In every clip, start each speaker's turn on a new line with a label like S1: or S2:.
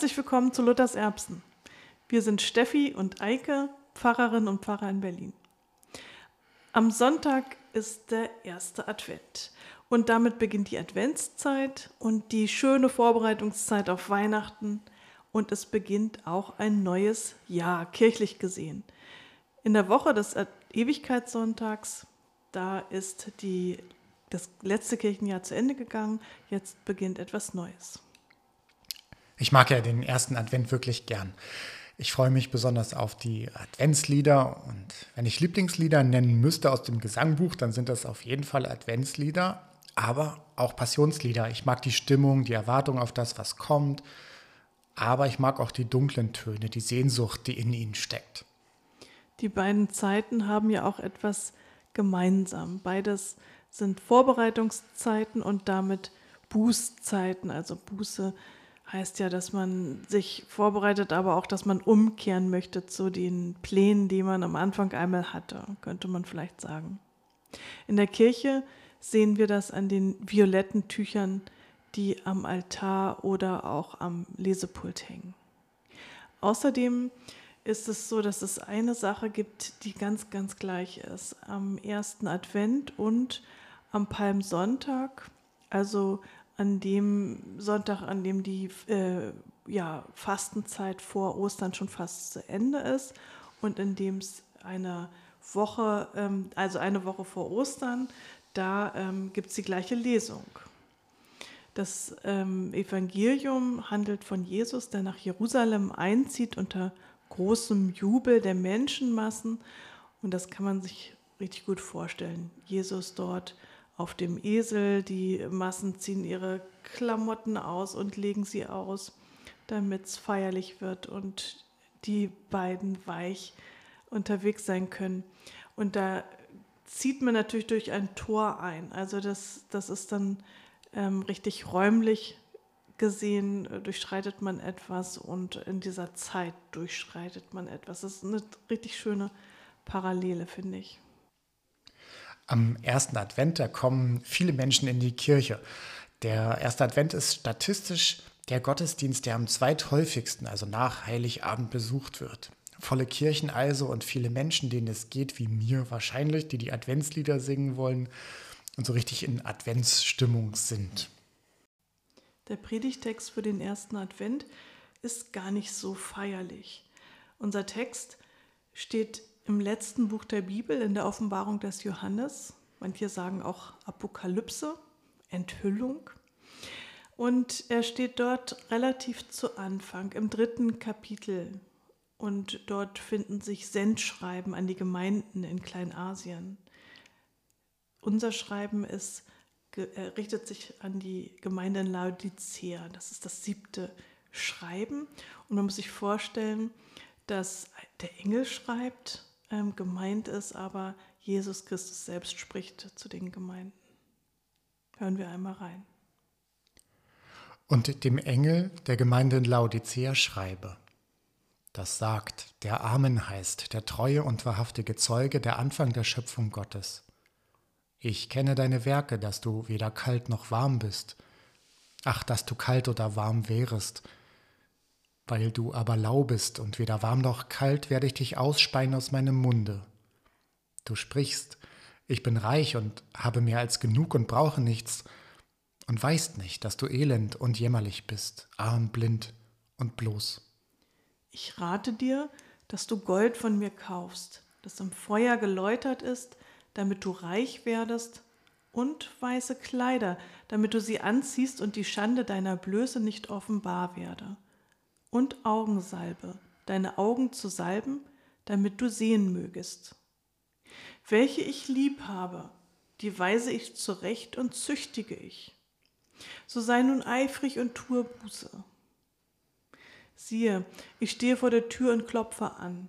S1: Herzlich willkommen zu Luthers Erbsen. Wir sind Steffi und Eike, Pfarrerin und Pfarrer in Berlin. Am Sonntag ist der erste Advent und damit beginnt die Adventszeit und die schöne Vorbereitungszeit auf Weihnachten und es beginnt auch ein neues Jahr, kirchlich gesehen. In der Woche des Ewigkeitssonntags, da ist die, das letzte Kirchenjahr zu Ende gegangen, jetzt beginnt etwas Neues.
S2: Ich mag ja den ersten Advent wirklich gern. Ich freue mich besonders auf die Adventslieder und wenn ich Lieblingslieder nennen müsste aus dem Gesangbuch, dann sind das auf jeden Fall Adventslieder, aber auch Passionslieder. Ich mag die Stimmung, die Erwartung auf das, was kommt, aber ich mag auch die dunklen Töne, die Sehnsucht, die in ihnen steckt.
S1: Die beiden Zeiten haben ja auch etwas gemeinsam. Beides sind Vorbereitungszeiten und damit Bußzeiten, also Buße heißt ja, dass man sich vorbereitet, aber auch, dass man umkehren möchte zu den Plänen, die man am Anfang einmal hatte, könnte man vielleicht sagen. In der Kirche sehen wir das an den violetten Tüchern, die am Altar oder auch am Lesepult hängen. Außerdem ist es so, dass es eine Sache gibt, die ganz, ganz gleich ist. Am ersten Advent und am Palmsonntag, also an dem Sonntag, an dem die äh, ja, Fastenzeit vor Ostern schon fast zu Ende ist und in dem es eine Woche, ähm, also eine Woche vor Ostern, da ähm, gibt es die gleiche Lesung. Das ähm, Evangelium handelt von Jesus, der nach Jerusalem einzieht unter großem Jubel der Menschenmassen. Und das kann man sich richtig gut vorstellen. Jesus dort auf dem Esel. Die Massen ziehen ihre Klamotten aus und legen sie aus, damit es feierlich wird und die beiden weich unterwegs sein können. Und da zieht man natürlich durch ein Tor ein. Also das, das ist dann ähm, richtig räumlich gesehen, äh, durchschreitet man etwas und in dieser Zeit durchschreitet man etwas. Das ist eine richtig schöne Parallele, finde ich.
S2: Am ersten Advent, da kommen viele Menschen in die Kirche. Der erste Advent ist statistisch der Gottesdienst, der am zweithäufigsten, also nach Heiligabend, besucht wird. Volle Kirchen also und viele Menschen, denen es geht, wie mir wahrscheinlich, die die Adventslieder singen wollen und so richtig in Adventsstimmung sind.
S1: Der Predigtext für den ersten Advent ist gar nicht so feierlich. Unser Text steht im letzten Buch der Bibel, in der Offenbarung des Johannes. Manche sagen auch Apokalypse, Enthüllung. Und er steht dort relativ zu Anfang, im dritten Kapitel. Und dort finden sich Sendschreiben an die Gemeinden in Kleinasien. Unser Schreiben ist, richtet sich an die Gemeinde in Laodicea. Das ist das siebte Schreiben. Und man muss sich vorstellen, dass der Engel schreibt ähm, gemeint ist, aber Jesus Christus selbst spricht zu den Gemeinden. Hören wir einmal rein.
S2: Und dem Engel der Gemeinde in Laodicea schreibe. Das sagt, der Amen heißt, der treue und wahrhaftige Zeuge, der Anfang der Schöpfung Gottes. Ich kenne deine Werke, dass du weder kalt noch warm bist. Ach, dass du kalt oder warm wärest. Weil du aber lau bist und weder warm noch kalt, werde ich dich ausspeien aus meinem Munde. Du sprichst, ich bin reich und habe mehr als genug und brauche nichts, und weißt nicht, dass du elend und jämmerlich bist, arm, blind und bloß.
S1: Ich rate dir, dass du Gold von mir kaufst, das im Feuer geläutert ist, damit du reich werdest, und weiße Kleider, damit du sie anziehst und die Schande deiner Blöße nicht offenbar werde und Augensalbe, deine Augen zu salben, damit du sehen mögest. Welche ich lieb habe, die weise ich zurecht und züchtige ich. So sei nun eifrig und tue Buße. Siehe, ich stehe vor der Tür und klopfe an.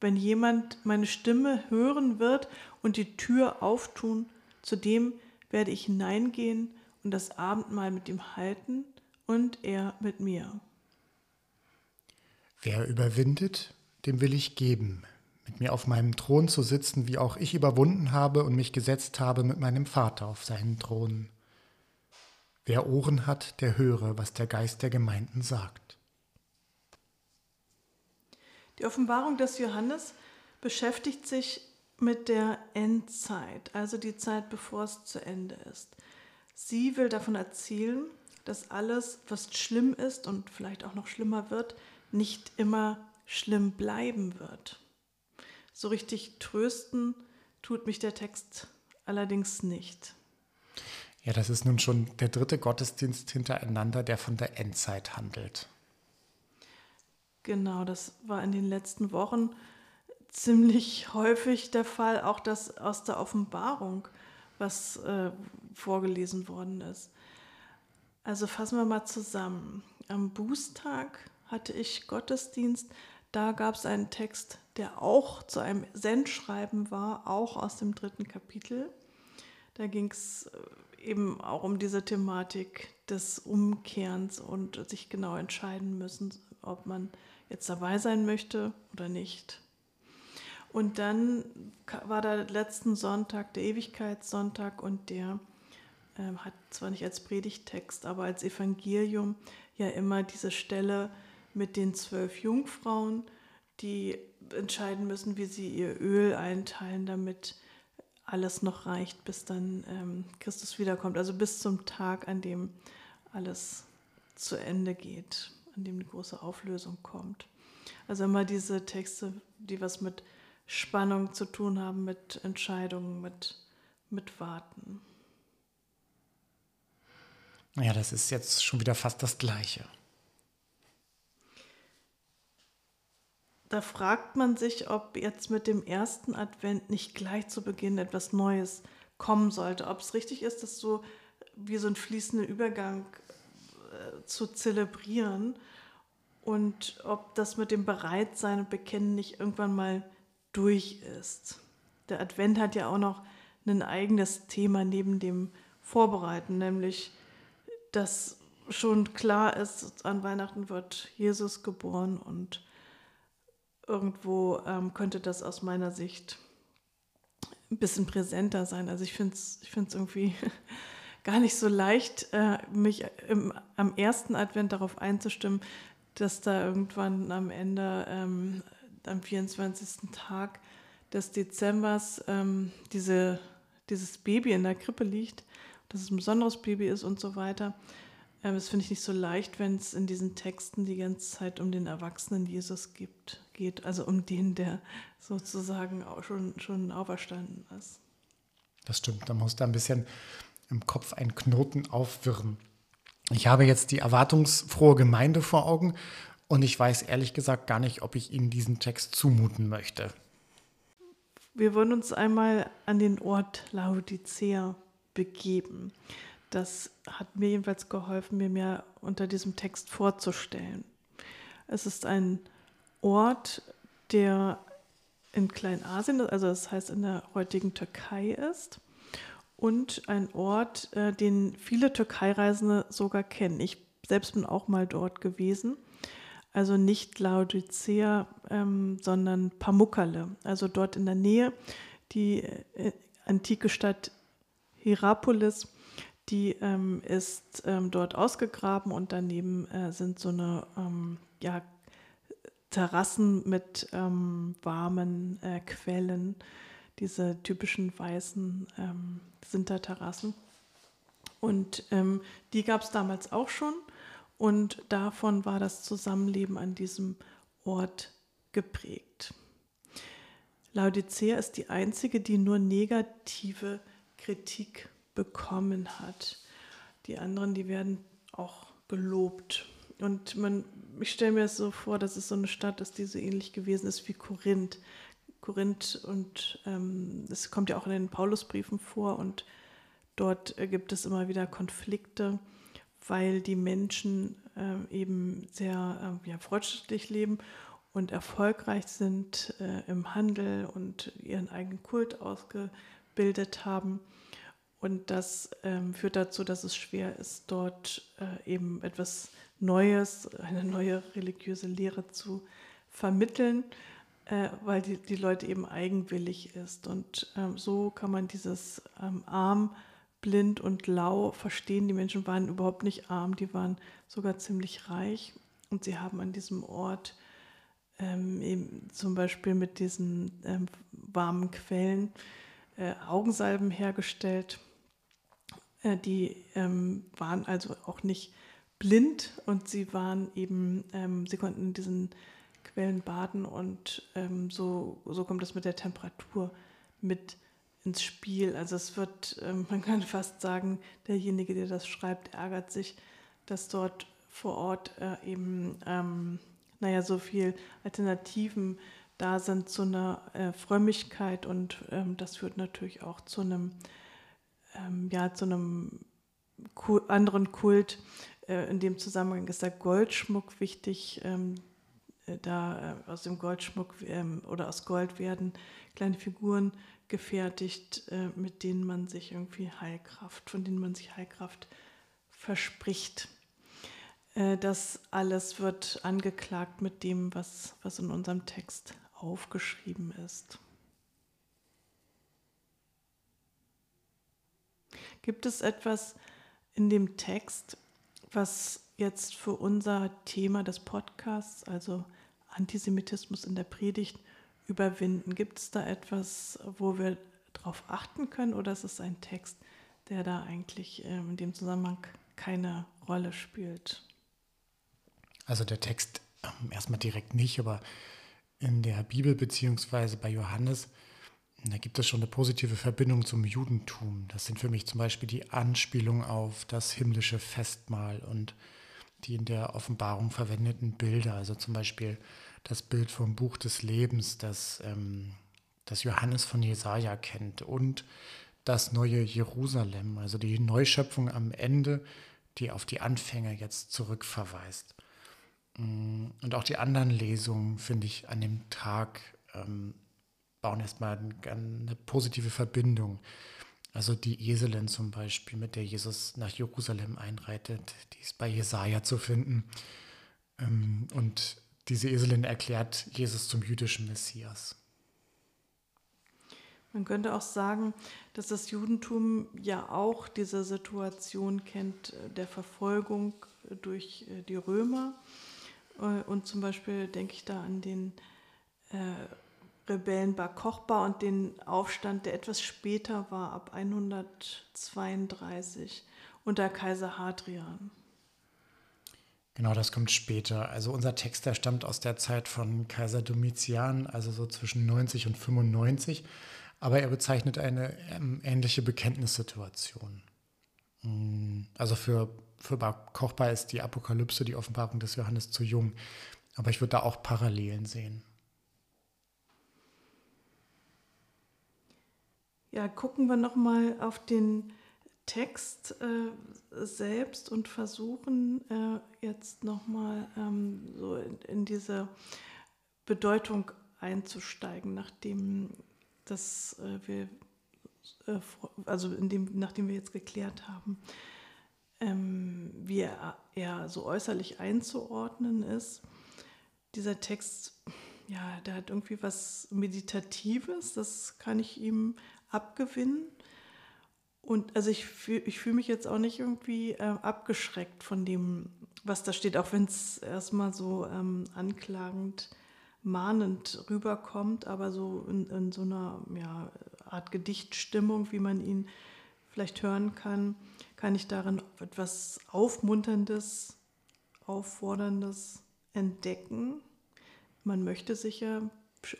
S1: Wenn jemand meine Stimme hören wird und die Tür auftun, zu dem werde ich hineingehen und das Abendmahl mit ihm halten und er mit mir.
S2: Wer überwindet, dem will ich geben, mit mir auf meinem Thron zu sitzen, wie auch ich überwunden habe und mich gesetzt habe mit meinem Vater auf seinen Thron. Wer Ohren hat, der höre, was der Geist der Gemeinden sagt.
S1: Die Offenbarung des Johannes beschäftigt sich mit der Endzeit, also die Zeit, bevor es zu Ende ist. Sie will davon erzählen, dass alles, was schlimm ist und vielleicht auch noch schlimmer wird, nicht immer schlimm bleiben wird. So richtig trösten tut mich der Text allerdings nicht.
S2: Ja, das ist nun schon der dritte Gottesdienst hintereinander, der von der Endzeit handelt.
S1: Genau, das war in den letzten Wochen ziemlich häufig der Fall, auch das aus der Offenbarung, was äh, vorgelesen worden ist. Also fassen wir mal zusammen. Am Bußtag hatte ich Gottesdienst. Da gab es einen Text, der auch zu einem Sendschreiben war, auch aus dem dritten Kapitel. Da ging es äh, eben auch um diese Thematik des Umkehrens und sich genau entscheiden müssen, ob man jetzt dabei sein möchte oder nicht. Und dann war der letzten Sonntag, der Ewigkeitssonntag, und der äh, hat zwar nicht als Predigtext, aber als Evangelium ja immer diese Stelle mit den zwölf Jungfrauen, die entscheiden müssen, wie sie ihr Öl einteilen, damit alles noch reicht, bis dann ähm, Christus wiederkommt. Also bis zum Tag, an dem alles zu Ende geht, an dem die große Auflösung kommt. Also immer diese Texte, die was mit Spannung zu tun haben, mit Entscheidungen, mit, mit Warten.
S2: Ja, das ist jetzt schon wieder fast das Gleiche.
S1: Da fragt man sich, ob jetzt mit dem ersten Advent nicht gleich zu Beginn etwas Neues kommen sollte. Ob es richtig ist, das so wie so einen fließenden Übergang äh, zu zelebrieren und ob das mit dem Bereitsein und Bekennen nicht irgendwann mal durch ist. Der Advent hat ja auch noch ein eigenes Thema neben dem Vorbereiten, nämlich dass schon klar ist, an Weihnachten wird Jesus geboren und irgendwo ähm, könnte das aus meiner Sicht ein bisschen präsenter sein. Also ich finde es ich irgendwie gar nicht so leicht, äh, mich im, am ersten Advent darauf einzustimmen, dass da irgendwann am Ende ähm, am 24. Tag des Dezembers ähm, diese, dieses Baby in der Krippe liegt, dass es ein besonderes Baby ist und so weiter. Ähm, das finde ich nicht so leicht, wenn es in diesen Texten die ganze Zeit um den erwachsenen Jesus gibt, geht, also um den, der sozusagen auch schon, schon auferstanden ist.
S2: Das stimmt, da muss da ein bisschen im Kopf ein Knoten aufwirren. Ich habe jetzt die erwartungsfrohe Gemeinde vor Augen und ich weiß ehrlich gesagt gar nicht, ob ich Ihnen diesen Text zumuten möchte.
S1: Wir wollen uns einmal an den Ort Laodicea begeben. Das hat mir jedenfalls geholfen, mir mehr unter diesem Text vorzustellen. Es ist ein Ort, der in Kleinasien, also das heißt in der heutigen Türkei ist und ein Ort, äh, den viele Türkei-Reisende sogar kennen. Ich selbst bin auch mal dort gewesen also nicht Laodicea, ähm, sondern Pamukkale, also dort in der Nähe, die äh, antike Stadt Hierapolis, die ähm, ist ähm, dort ausgegraben und daneben äh, sind so eine ähm, ja, Terrassen mit ähm, warmen äh, Quellen, diese typischen weißen ähm, Sinterterrassen. Und die gab es damals auch schon und davon war das Zusammenleben an diesem Ort geprägt. Laodicea ist die einzige, die nur negative Kritik bekommen hat. Die anderen, die werden auch gelobt. Und man, ich stelle mir es so vor, dass es so eine Stadt ist, die so ähnlich gewesen ist wie Korinth. Korinth und ähm, kommt ja auch in den Paulusbriefen vor und dort äh, gibt es immer wieder Konflikte weil die Menschen äh, eben sehr äh, ja, fortschrittlich leben und erfolgreich sind äh, im Handel und ihren eigenen Kult ausgebildet haben. Und das ähm, führt dazu, dass es schwer ist, dort äh, eben etwas Neues, eine neue religiöse Lehre zu vermitteln, äh, weil die, die Leute eben eigenwillig ist. Und ähm, so kann man dieses ähm, Arm blind und lau verstehen. Die Menschen waren überhaupt nicht arm, die waren sogar ziemlich reich und sie haben an diesem Ort ähm, eben zum Beispiel mit diesen ähm, warmen Quellen äh, Augensalben hergestellt. Äh, die ähm, waren also auch nicht blind und sie waren eben, ähm, sie konnten in diesen Quellen baden und ähm, so, so kommt es mit der Temperatur mit ins Spiel. Also es wird, ähm, man kann fast sagen, derjenige, der das schreibt, ärgert sich, dass dort vor Ort äh, eben, ähm, naja, so viel Alternativen da sind zu einer äh, Frömmigkeit und ähm, das führt natürlich auch zu einem, ähm, ja, zu einem anderen Kult. Äh, in dem Zusammenhang ist der Goldschmuck wichtig. Ähm, äh, da äh, aus dem Goldschmuck ähm, oder aus Gold werden kleine Figuren gefertigt, äh, mit denen man sich irgendwie Heilkraft, von denen man sich Heilkraft verspricht. Äh, das alles wird angeklagt mit dem, was, was in unserem Text aufgeschrieben ist. Gibt es etwas in dem Text, was jetzt für unser Thema des Podcasts, also Antisemitismus in der Predigt, überwinden? Gibt es da etwas, wo wir darauf achten können oder ist es ein Text, der da eigentlich ähm, in dem Zusammenhang keine Rolle spielt?
S2: Also der Text ähm, erstmal direkt nicht, aber in der Bibel beziehungsweise bei Johannes, da gibt es schon eine positive Verbindung zum Judentum. Das sind für mich zum Beispiel die Anspielung auf das himmlische Festmahl und die in der Offenbarung verwendeten Bilder. Also zum Beispiel das Bild vom Buch des Lebens, das, ähm, das Johannes von Jesaja kennt und das neue Jerusalem, also die Neuschöpfung am Ende, die auf die Anfänge jetzt zurückverweist. Mm, und auch die anderen Lesungen, finde ich, an dem Tag ähm, bauen erstmal eine positive Verbindung. Also die Eselin zum Beispiel, mit der Jesus nach Jerusalem einreitet, die ist bei Jesaja zu finden. Ähm, und diese Eselin erklärt Jesus zum jüdischen Messias.
S1: Man könnte auch sagen, dass das Judentum ja auch diese Situation kennt äh, der Verfolgung durch äh, die Römer. Äh, und zum Beispiel denke ich da an den Rebellen Bar Kochba und den Aufstand, der etwas später war, ab 132 unter Kaiser Hadrian.
S2: Genau, das kommt später. Also unser Text, der stammt aus der Zeit von Kaiser Domitian, also so zwischen 90 und 95. Aber er bezeichnet eine ähm, ähnliche Bekenntnissituation. Mm, also für, für Bar Kochba ist die Apokalypse, die Offenbarung des Johannes zu jung. Aber ich würde da auch Parallelen sehen.
S1: Ja, gucken wir nochmal auf den Text äh, selbst und versuchen äh, jetzt nochmal ähm, so in, in, diese Bedeutung einzusteigen, nachdem das äh, wir äh, also dem, nachdem wir jetzt geklärt haben, ähm, wie er, er so äußerlich einzuordnen ist. Dieser Text, ja, der hat irgendwie was Meditatives, das kann ich ihm abgewinnen. Und also ich fühle ich fühl mich jetzt auch nicht irgendwie äh, abgeschreckt von dem, was da steht, auch wenn es erstmal so ähm, anklagend, mahnend rüberkommt, aber so in, in so einer ja, Art Gedichtstimmung, wie man ihn vielleicht hören kann, kann ich darin etwas Aufmunterndes, Aufforderndes entdecken. Man möchte sich ja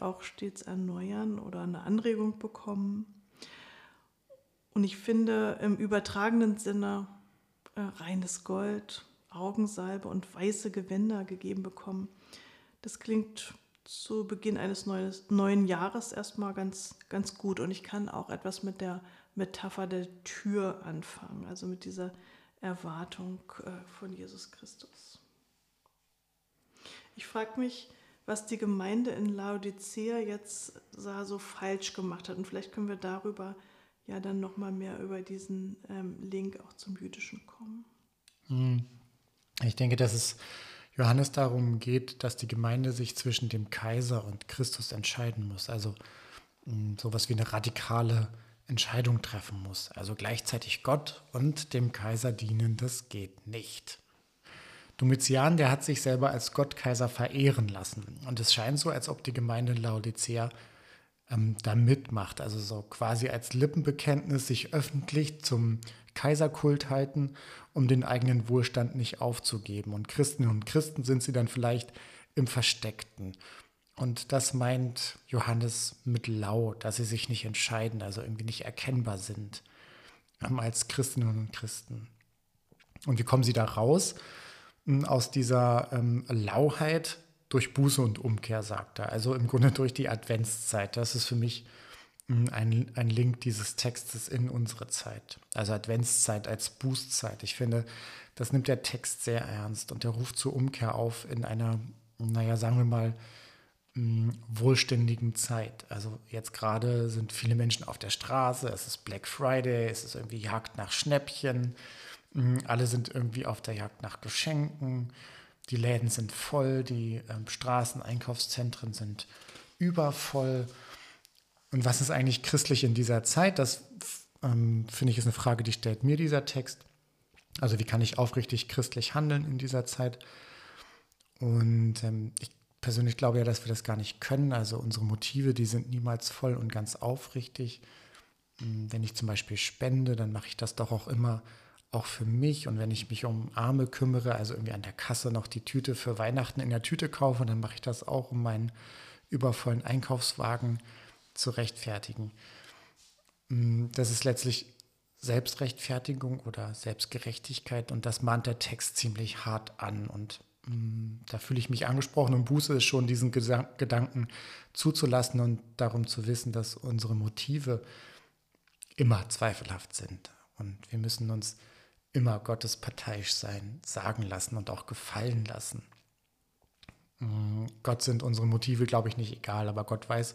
S1: auch stets erneuern oder eine Anregung bekommen. Und ich finde im übertragenen Sinne äh, reines Gold, Augensalbe und weiße Gewänder gegeben bekommen. Das klingt zu Beginn eines neues, neuen Jahres erstmal ganz, ganz gut. Und ich kann auch etwas mit der Metapher der Tür anfangen, also mit dieser Erwartung äh, von Jesus Christus. Ich frage mich, was die Gemeinde in Laodicea jetzt so falsch gemacht hat. Und vielleicht können wir darüber ja dann nochmal mehr über diesen ähm, Link auch zum Jüdischen kommen.
S2: Hm. Ich denke, dass es Johannes darum geht, dass die Gemeinde sich zwischen dem Kaiser und Christus entscheiden muss. Also hm, sowas wie eine radikale Entscheidung treffen muss. Also gleichzeitig Gott und dem Kaiser dienen, das geht nicht. Domitian, der hat sich selber als Gottkaiser verehren lassen. Und es scheint so, als ob die Gemeinde Laodicea ähm, da mitmacht. Also so quasi als Lippenbekenntnis sich öffentlich zum Kaiserkult halten, um den eigenen Wohlstand nicht aufzugeben. Und Christen und Christen sind sie dann vielleicht im Versteckten. Und das meint Johannes mit lau, dass sie sich nicht entscheiden, also irgendwie nicht erkennbar sind ähm, als Christinnen und Christen. Und wie kommen sie da raus? Hm, aus dieser ähm, Lauheit durch Buße und Umkehr, sagt er. Also im Grunde durch die Adventszeit. Das ist für mich hm, ein, ein Link dieses Textes in unsere Zeit. Also Adventszeit als Bußzeit. Ich finde, das nimmt der Text sehr ernst und der ruft zur Umkehr auf in einer, naja, sagen wir mal, hm, wohlständigen Zeit. Also jetzt gerade sind viele Menschen auf der Straße, es ist Black Friday, es ist irgendwie Jagd nach Schnäppchen, hm, alle sind irgendwie auf der Jagd nach Geschenken, die Läden sind voll, die ähm, Straßen, sind übervoll. Und was ist eigentlich christlich in dieser Zeit? Das ähm, finde ich ist eine Frage, die stellt mir dieser Text. Also wie kann ich aufrichtig christlich handeln in dieser Zeit? Und ähm, ich persönlich glaube ja, dass wir das gar nicht können. Also unsere Motive, die sind niemals voll und ganz aufrichtig. Hm, wenn ich zum Beispiel spende, dann mache ich das doch auch immer auch für mich. Und wenn ich mich um Arme kümmere, also irgendwie an der Kasse noch die Tüte für Weihnachten in der Tüte kaufe, dann mache ich das auch, um meinen übervollen Einkaufswagen zu rechtfertigen. Mm, das ist letztlich Selbstrechtfertigung oder Selbstgerechtigkeit und das mahnt der Text ziemlich hart an. Und mm, da fühle ich mich angesprochen und Buße ist schon, diesen Gedanken zuzulassen und darum zu wissen, dass unsere Motive immer zweifelhaft sind. Und wir müssen uns immer Gottes parteiisch sein, sagen lassen und auch gefallen lassen. Mm, Gott sind unsere Motive, glaube ich, nicht egal, aber Gott weiß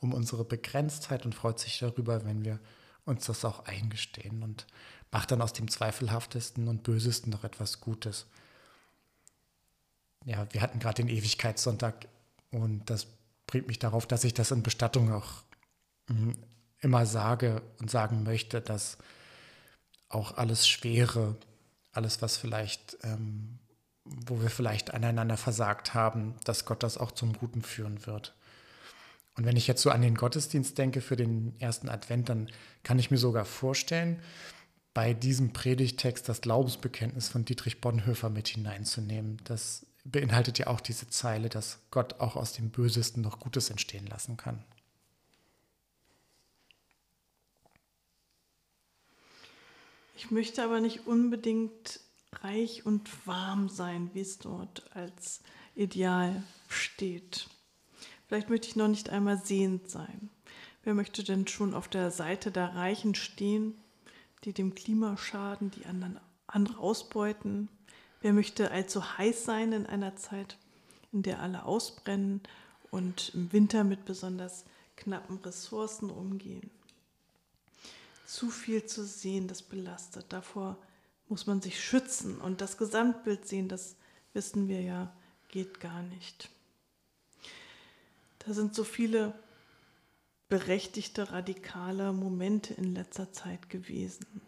S2: um unsere Begrenztheit und freut sich darüber, wenn wir uns das auch eingestehen und macht dann aus dem Zweifelhaftesten und Bösesten noch etwas Gutes. Ja, wir hatten gerade den Ewigkeitssonntag und das bringt mich darauf, dass ich das in Bestattung auch mm, immer sage und sagen möchte, dass auch alles Schwere, alles, was vielleicht, ähm, wo wir vielleicht aneinander versagt haben, dass Gott das auch zum Guten führen wird. Und wenn ich jetzt so an den Gottesdienst denke für den ersten Advent, dann kann ich mir sogar vorstellen, bei diesem Predigtext das Glaubensbekenntnis von Dietrich Bonhoeffer mit hineinzunehmen. Das beinhaltet ja auch diese Zeile, dass Gott auch aus dem Bösesten noch Gutes entstehen lassen kann.
S1: Ich möchte aber nicht unbedingt reich und warm sein, wie es dort als Ideal steht. Vielleicht möchte ich noch nicht einmal sehend sein. Wer möchte denn schon auf der Seite der Reichen stehen, die dem Klima schaden, die anderen andere ausbeuten? Wer möchte allzu heiß sein in einer Zeit, in der alle ausbrennen und im Winter mit besonders knappen Ressourcen umgehen? Zu viel zu sehen, das belastet. Davor muss man sich schützen und das Gesamtbild sehen, das wissen wir ja, geht gar nicht. Da sind so viele berechtigte, radikale Momente in letzter Zeit gewesen.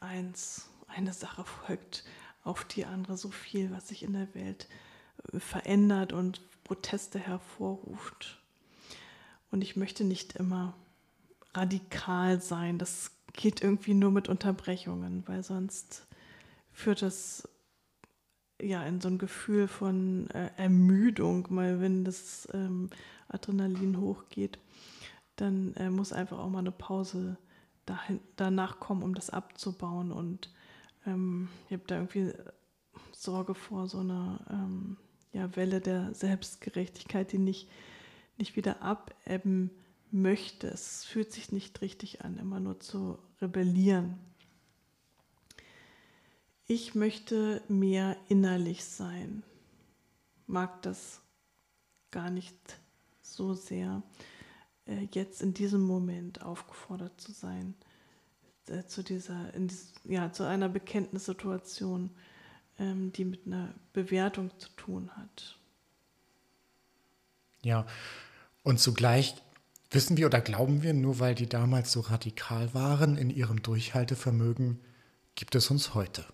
S1: Eins, eine Sache folgt auf die andere, so viel, was sich in der Welt äh, verändert und Proteste hervorruft. Und ich möchte nicht immer radikal sein. Das geht irgendwie nur mit Unterbrechungen, weil sonst führt das ja in so ein Gefühl von äh, Ermüdung, mal wenn das ähm, Adrenalin hochgeht, dann äh, muss einfach auch mal eine Pause dahin, danach kommen, um das abzubauen. Und ähm, ich habe da irgendwie Sorge vor so einer ähm, ja, Welle der Selbstgerechtigkeit, die nicht, nicht wieder abebben möchte. Es fühlt sich nicht richtig an, immer nur zu rebellieren. Ich möchte mehr innerlich sein, mag das gar nicht so sehr, äh, jetzt in diesem Moment aufgefordert zu sein, äh, zu, dieser, dies, ja, zu einer Bekenntnissituation, ähm, die mit einer Bewertung zu tun hat.
S2: Ja, und zugleich Wissen wir oder glauben wir, nur weil die damals so radikal waren in ihrem Durchhaltevermögen, gibt es uns heute.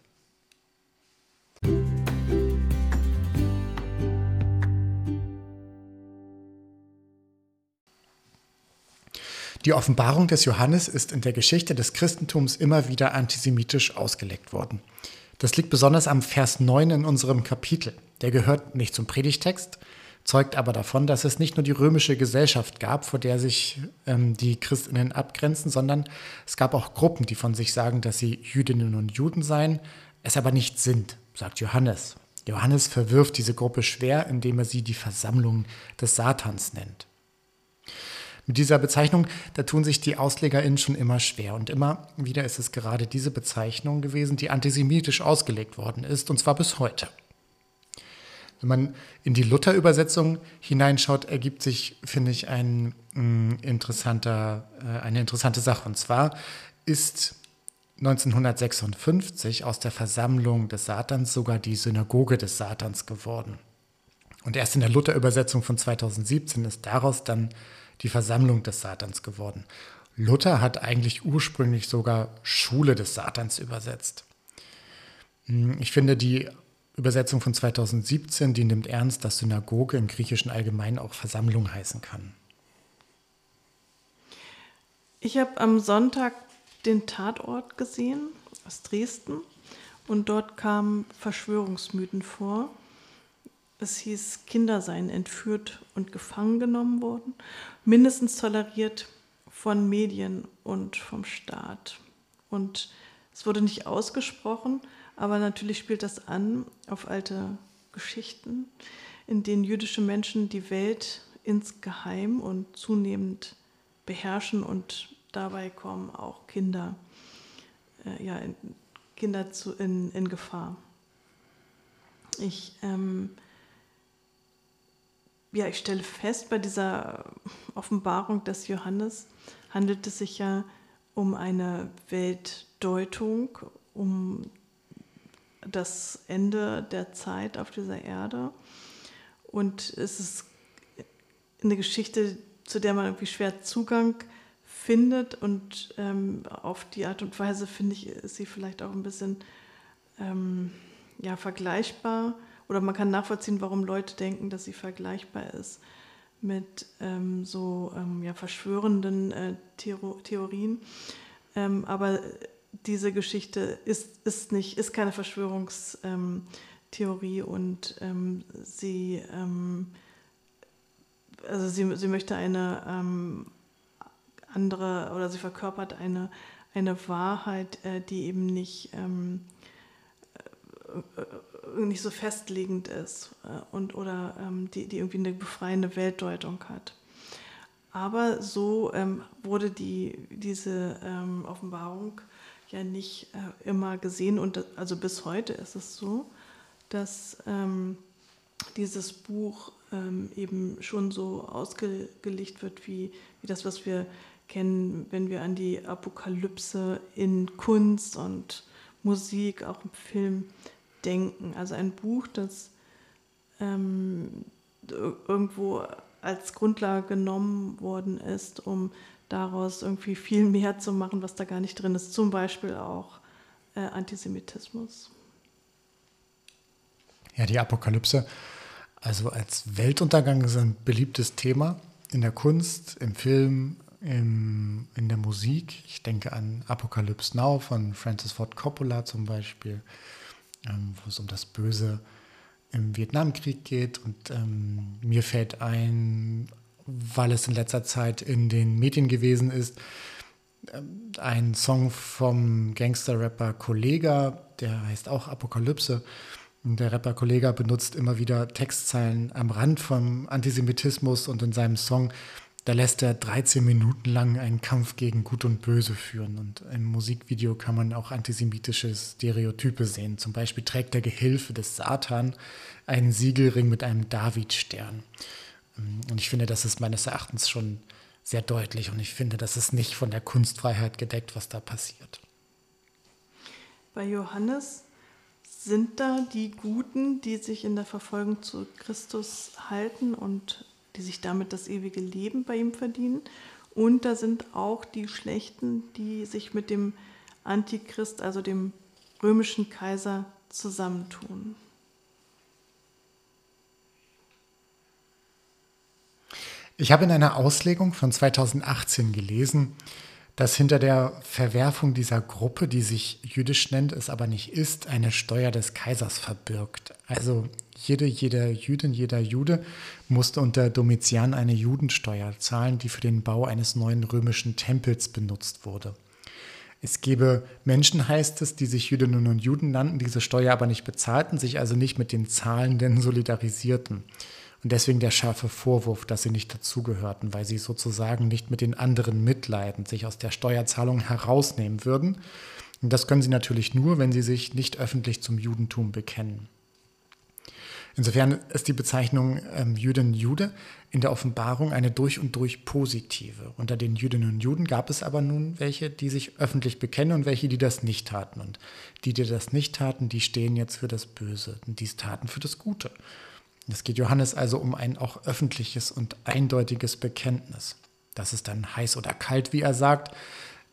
S2: Die Offenbarung des Johannes ist in der Geschichte des Christentums immer wieder antisemitisch ausgelegt worden. Das liegt besonders am Vers 9 in unserem Kapitel. Der gehört nicht zum Predigtext, zeugt aber davon, dass es nicht nur die römische Gesellschaft gab, vor der sich ähm, die Christinnen abgrenzen, sondern es gab auch Gruppen, die von sich sagen, dass sie Jüdinnen und Juden seien, es aber nicht sind, sagt Johannes. Johannes verwirft diese Gruppe schwer, indem er sie die Versammlung des Satans nennt. Mit dieser Bezeichnung, da tun sich die AuslegerInnen schon immer schwer. Und immer wieder ist es gerade diese Bezeichnung gewesen, die antisemitisch ausgelegt worden ist, und zwar bis heute. Wenn man in die Luther-Übersetzung hineinschaut, ergibt sich, finde ich, ein, ein mm, interessanter, äh, eine interessante Sache. Und zwar ist 1956 aus der Versammlung des Satans sogar die Synagoge des Satans geworden. Und erst in der Luther-Übersetzung von 2017 ist daraus dann die Versammlung des Satans geworden. Luther hat eigentlich ursprünglich sogar Schule des Satans übersetzt. Hm, ich finde die Übersetzung von 2017, die nimmt ernst, dass Synagoge im Griechischen allgemein auch Versammlung heißen kann.
S1: Ich habe am Sonntag den Tatort gesehen aus Dresden und dort kamen Verschwörungsmythen vor. Es hieß, Kinder seien entführt und gefangen genommen worden, mindestens toleriert von Medien und vom Staat. Und es wurde nicht ausgesprochen, aber natürlich spielt das an auf alte Geschichten, in denen jüdische Menschen die Welt insgeheim und zunehmend beherrschen und dabei kommen auch Kinder, äh, ja, Kinder zu, in, in Gefahr. Ich, ähm, ja, ich stelle fest, bei dieser Offenbarung des Johannes handelt es sich ja um eine Weltdeutung, um das Ende der Zeit auf dieser Erde. Und es ist eine Geschichte, zu der man irgendwie schwer Zugang findet. Und ähm, auf die Art und Weise finde ich, ist sie vielleicht auch ein bisschen ähm, ja, vergleichbar. Oder man kann nachvollziehen, warum Leute denken, dass sie vergleichbar ist mit ähm, so ähm, ja, verschwörenden äh, Theorien. Ähm, aber diese Geschichte ist, ist, nicht, ist keine Verschwörungstheorie ähm, und ähm, sie, ähm, also sie, sie möchte eine ähm, andere oder sie verkörpert eine, eine Wahrheit, äh, die eben nicht, ähm, äh, nicht so festlegend ist äh, und, oder ähm, die, die irgendwie eine befreiende Weltdeutung hat. Aber so wurde die, diese Offenbarung ja nicht äh, immer gesehen und also bis heute ist es so, dass ähm, dieses Buch ähm, eben schon so ausgelegt wird wie, wie das, was wir kennen, wenn wir an die Apokalypse in Kunst und Musik, auch im Film denken. Also ein Buch, das ähm, irgendwo als Grundlage genommen worden ist, um daraus irgendwie viel mehr zu machen, was da gar nicht drin ist. Zum Beispiel auch äh, Antisemitismus.
S2: Ja, die Apokalypse, also als Weltuntergang ist ein beliebtes Thema in der Kunst, im Film, im, in der Musik. Ich denke an Apocalypse Now von Francis Ford Coppola zum Beispiel, ähm, wo es um das Böse im Vietnamkrieg geht. Und ähm, mir fällt ein weil es in letzter Zeit in den Medien gewesen ist. Ähm, ein Song vom Gangster-Rapper Kollega, der heißt auch Apokalypse. Der Rapper Kollega benutzt immer wieder Textzeilen am Rand vom Antisemitismus und in seinem Song, da lässt er 13 Minuten lang einen Kampf gegen Gut und Böse führen. Und im Musikvideo kann man auch antisemitische Stereotype sehen. Zum Beispiel trägt der Gehilfe des Satan einen Siegelring mit einem Davidstern. Und ich finde, das ist meines Erachtens schon sehr deutlich und ich finde, das ist nicht von der Kunstfreiheit gedeckt, was da passiert.
S1: Bei Johannes sind da die Guten, die sich in der Verfolgung zu Christus halten und die sich damit das ewige Leben bei ihm verdienen. Und da sind auch die Schlechten, die sich mit dem Antichrist, also dem römischen Kaiser, zusammentun.
S2: Ich habe in einer Auslegung von 2018 gelesen, dass hinter der Verwerfung dieser Gruppe, die sich jüdisch nennt, es aber nicht ist, eine Steuer des Kaisers verbirgt. Also jede, jeder Jüdin, jeder Jude musste unter Domitian eine Judensteuer zahlen, die für den Bau eines neuen römischen Tempels benutzt wurde. Es gebe Menschen, heißt es, die sich Jüdinnen und Juden nannten, diese Steuer aber nicht bezahlten, sich also nicht mit den Zahlenden solidarisierten. Und deswegen der scharfe Vorwurf, dass sie nicht dazugehörten, weil sie sozusagen nicht mit den anderen mitleiden, sich aus der Steuerzahlung herausnehmen würden. Und das können sie natürlich nur, wenn sie sich nicht öffentlich zum Judentum bekennen. Insofern ist die Bezeichnung ähm, Jüdin Jude in der Offenbarung eine durch und durch positive. Unter den Jüdinnen und Juden gab es aber nun welche, die sich öffentlich bekennen und welche, die das nicht taten. Und die, die das nicht taten, die stehen jetzt für das Böse und dies taten für das Gute. Es geht Johannes also um ein auch öffentliches und eindeutiges Bekenntnis. Das ist dann heiß oder kalt, wie er sagt.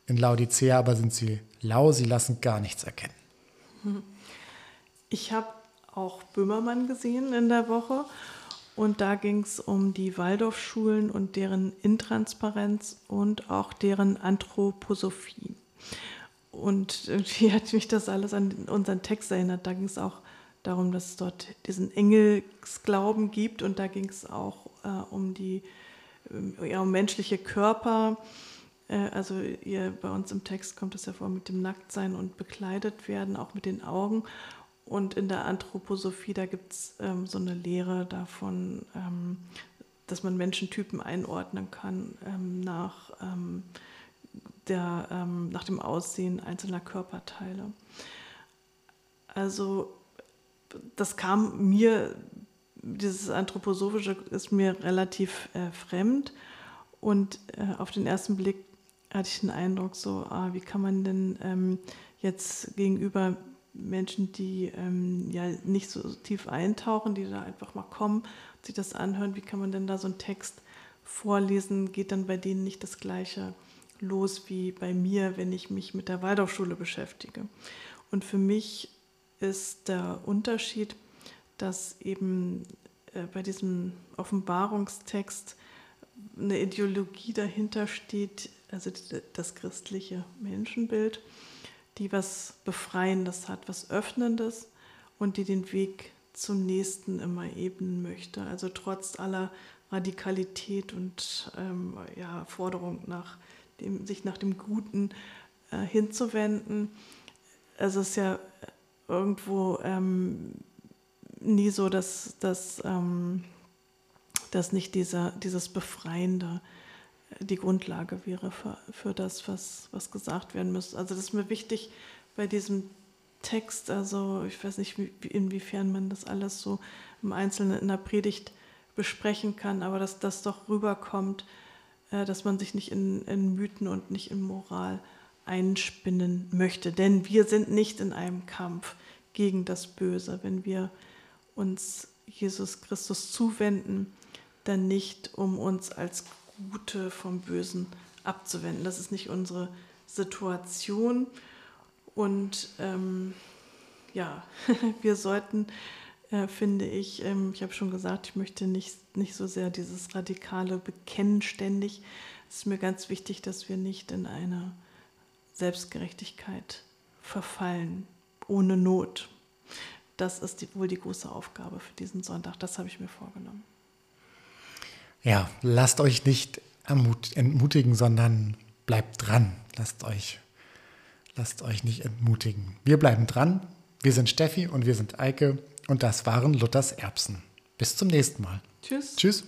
S2: In Laodicea aber sind sie lau, sie lassen gar nichts erkennen.
S1: Ich habe auch Böhmermann gesehen in der Woche und da ging es um die Waldorfschulen und deren Intransparenz und auch deren Anthroposophie. Und irgendwie hat mich das alles an unseren Text erinnert. Da ging es auch darum, dass es dort diesen Engelsglauben gibt und da ging es auch äh, um die äh, ja, um menschliche Körper. Äh, also ihr, bei uns im Text kommt es ja vor mit dem Nacktsein und bekleidet werden, auch mit den Augen. Und in der Anthroposophie, da gibt es ähm, so eine Lehre davon, ähm, dass man Menschentypen einordnen kann ähm, nach, ähm, der, ähm, nach dem Aussehen einzelner Körperteile. Also das kam mir, dieses Anthroposophische ist mir relativ äh, fremd und äh, auf den ersten Blick hatte ich den Eindruck, so, ah, wie kann man denn ähm, jetzt gegenüber Menschen, die ähm, ja nicht so tief eintauchen, die da einfach mal kommen, sich das anhören, wie kann man denn da so einen Text vorlesen, geht dann bei denen nicht das Gleiche los wie bei mir, wenn ich mich mit der Waldorfschule beschäftige. Und für mich ist der Unterschied, dass eben äh, bei diesem Offenbarungstext eine Ideologie dahinter steht, also das christliche Menschenbild, die was Befreiendes hat, was Öffnendes und die den Weg zum Nächsten immer ebnen möchte. Also trotz aller Radikalität und ähm, ja, Forderung nach dem, sich nach dem Guten äh, hinzuwenden. Also es ist ja irgendwo ähm, nie so, dass, dass, ähm, dass nicht dieser, dieses Befreiende äh, die Grundlage wäre für, für das, was, was gesagt werden müsste. Also das ist mir wichtig bei diesem Text, also ich weiß nicht, wie, inwiefern man das alles so im Einzelnen in der Predigt besprechen kann, aber dass das doch rüberkommt, äh, dass man sich nicht in, in Mythen und nicht in Moral einspinnen möchte. Denn wir sind nicht in einem Kampf gegen das Böse, wenn wir uns Jesus Christus zuwenden, dann nicht, um uns als Gute vom Bösen abzuwenden. Das ist nicht unsere Situation. Und ähm, ja, wir sollten, äh, finde ich, ähm, ich habe schon gesagt, ich möchte nicht, nicht so sehr dieses radikale Bekennen ständig. Es ist mir ganz wichtig, dass wir nicht in eine Selbstgerechtigkeit verfallen, ohne Not. Das ist die, wohl die große Aufgabe für diesen Sonntag. Das habe ich mir vorgenommen.
S2: Ja, lasst euch nicht entmutigen, sondern bleibt dran. Lasst euch, lasst euch nicht entmutigen. Wir bleiben dran. Wir sind Steffi und wir sind Eike und das waren Luthers Erbsen. Bis zum nächsten Mal.
S1: Tschüss.
S2: Tschüss.